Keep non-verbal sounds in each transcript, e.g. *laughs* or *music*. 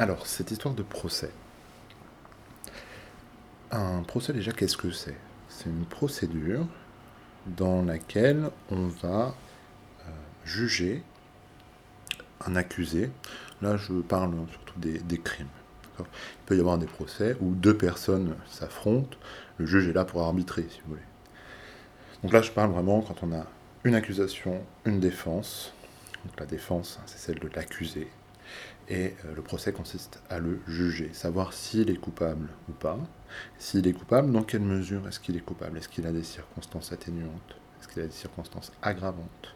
Alors, cette histoire de procès. Un procès, déjà, qu'est-ce que c'est? C'est une procédure dans laquelle on va euh, juger un accusé. Là, je parle surtout des, crimes. Il peut y avoir des procès où deux personnes s'affrontent. Le juge est là pour arbitrer, si vous voulez. Donc là, je parle vraiment quand on a une accusation, une défense. Donc la défense, hein, c'est celle de l'accusé. Et euh, le procès consiste à le juger, savoir s'il est coupable ou pas. S'il est coupable, dans quelle mesure est-ce qu'il est coupable? Est-ce qu'il a des circonstances atténuantes? Est-ce qu'il a des circonstances aggravantes?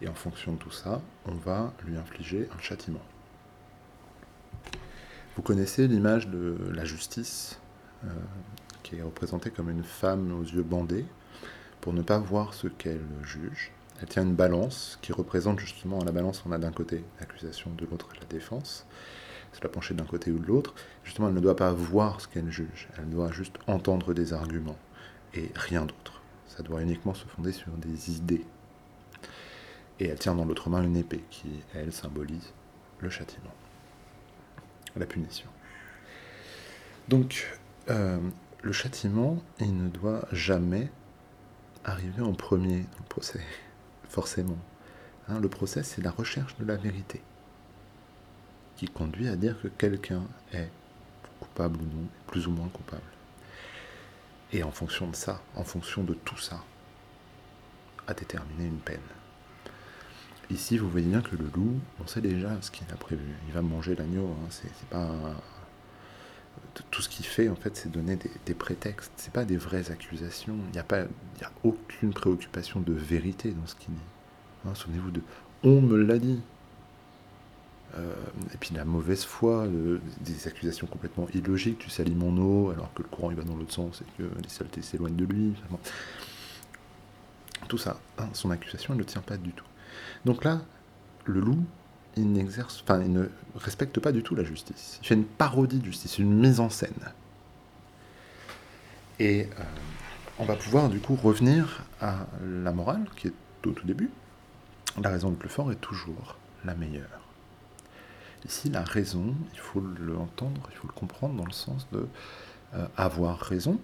Et en fonction de tout ça, on va lui infliger un châtiment. Vous connaissez l'image de la justice, euh, qui est représentée comme une femme aux yeux bandés, pour ne pas voir ce qu'elle juge. Elle tient une balance qui représente justement, à la balance, on a d'un côté l'accusation, de l'autre la défense. C'est la d'un côté ou de l'autre. Justement, elle ne doit pas voir ce qu'elle juge. Elle doit juste entendre des arguments et rien d'autre. Ça doit uniquement se fonder sur des idées. Et elle tient dans l'autre main une épée qui, elle, symbolise le châtiment, la punition. Donc, euh, le châtiment, il ne doit jamais arriver en premier dans le procès, forcément. Hein, le procès, c'est la recherche de la vérité, qui conduit à dire que quelqu'un est coupable ou non, plus ou moins coupable. Et en fonction de ça, en fonction de tout ça, à déterminer une peine. Ici, vous voyez bien que le loup, on sait déjà ce qu'il a prévu. Il va manger l'agneau. Hein. C'est pas tout ce qu'il fait, en fait, c'est donner des, des prétextes. C'est pas des vraies accusations. Il n'y a pas, il a aucune préoccupation de vérité dans ce qu'il dit. Hein, souvenez-vous de on me l'a dit. Euh, et puis la mauvaise foi, des accusations complètement illogiques. Tu salis mon eau alors que le courant il va dans l'autre sens et que les saletés s'éloignent de lui. Tout ça, hein, son accusation, elle ne tient pas du tout. Donc là, le loup, il n'exerce, enfin, il ne respecte pas du tout la justice. Il fait une parodie de justice, une mise en scène. Et euh, on va pouvoir du coup revenir à la morale, qui est au tout début. La raison le plus fort est toujours la meilleure. Ici, la raison, il faut l'entendre, il faut le comprendre dans le sens de euh, avoir raison.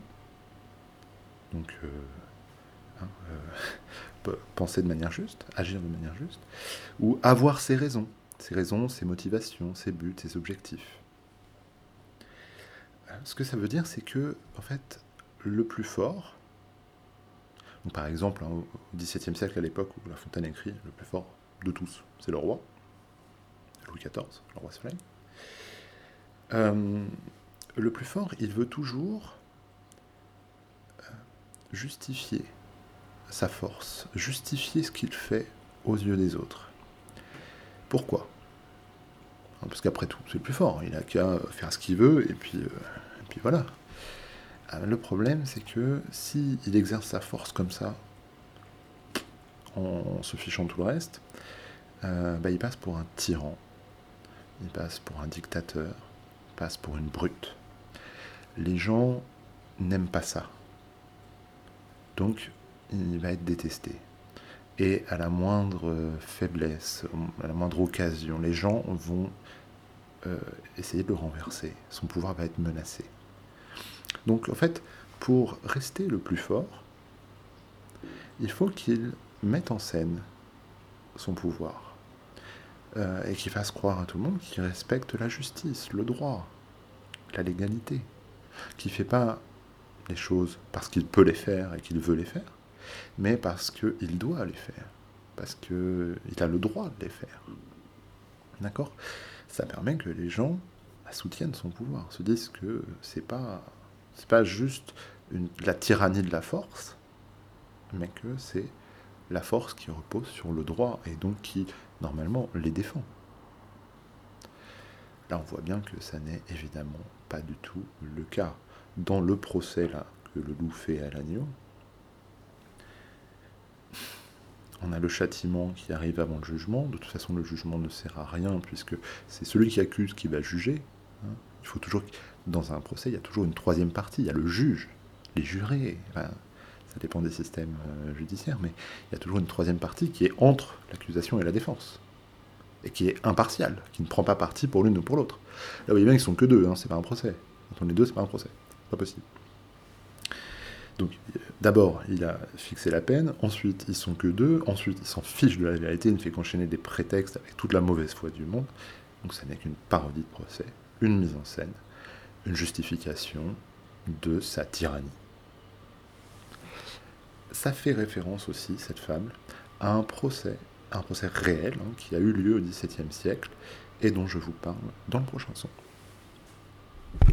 Donc, euh, hein, *laughs* penser de manière juste, agir de manière juste, ou avoir ses raisons ses raisons, ses motivations, ses buts, ses objectifs. Euh, ce que ça veut dire, c'est que, en fait, le plus fort, par exemple, hein, au XVIIe siècle, à l'époque où La Fontaine écrit, le plus fort de tous, c'est le roi, Louis XIV, le roi Soleil. Euh, le plus fort, il veut toujours euh, justifier sa force, justifier ce qu'il fait aux yeux des autres. Pourquoi Parce qu'après tout, c'est plus fort. Il a qu'à faire ce qu'il veut, et puis, euh, voilà. Euh, le problème, c'est que s'il exerce sa force comme ça, en se fichant de tout le reste, euh, bah, il passe pour un tyran, il passe pour un dictateur, il passe pour une brute. Les gens n'aiment pas ça. Donc, il va être détesté et à la moindre faiblesse, à la moindre occasion, les gens vont euh, essayer de le renverser. Son pouvoir va être menacé. Donc en fait, pour rester le plus fort, il faut qu'il mette en scène son pouvoir euh, et qu'il fasse croire à tout le monde qu'il respecte la justice, le droit, la légalité, qu'il ne fait pas les choses parce qu'il peut les faire et qu'il veut les faire, mais parce qu'il doit les faire, parce qu'il a le droit de les faire. D'accord? Ça permet que les gens soutiennent son pouvoir, se disent que c'est pas c'est pas juste la tyrannie de la force, mais que c'est la force qui repose sur le droit et donc qui normalement les défend. Là, on voit bien que ça n'est évidemment pas du tout le cas. Dans le procès que le loup fait à l'agneau, on a le châtiment qui arrive avant le jugement. De toute façon, le jugement ne sert à rien puisque c'est celui qui accuse qui va juger. Hein. Il faut toujours, dans un procès, il y a toujours une troisième partie. Il y a le juge, les jurés. ça dépend des systèmes euh, judiciaires, mais il y a toujours une troisième partie qui est entre l'accusation et la défense. et qui est impartial, qui ne prend pas parti pour l'une ou pour l'autre. Là, vous voyez bien qu'ils sont que deux, hein, c'est pas un procès. Quand on est deux, c'est pas un procès. Pas possible. Donc, d'abord, il a fixé la peine, ensuite, ils sont que deux, ensuite, il s'en fiche de la vérité, il ne fait qu'enchaîner des prétextes avec toute la mauvaise foi du monde. Donc, ça n'est qu'une parodie de procès, une mise en scène, une justification de sa tyrannie. Ça fait référence aussi, cette fable, à un procès, un procès réel hein, qui a eu lieu au XVIIe siècle et dont je vous parle dans le prochain son.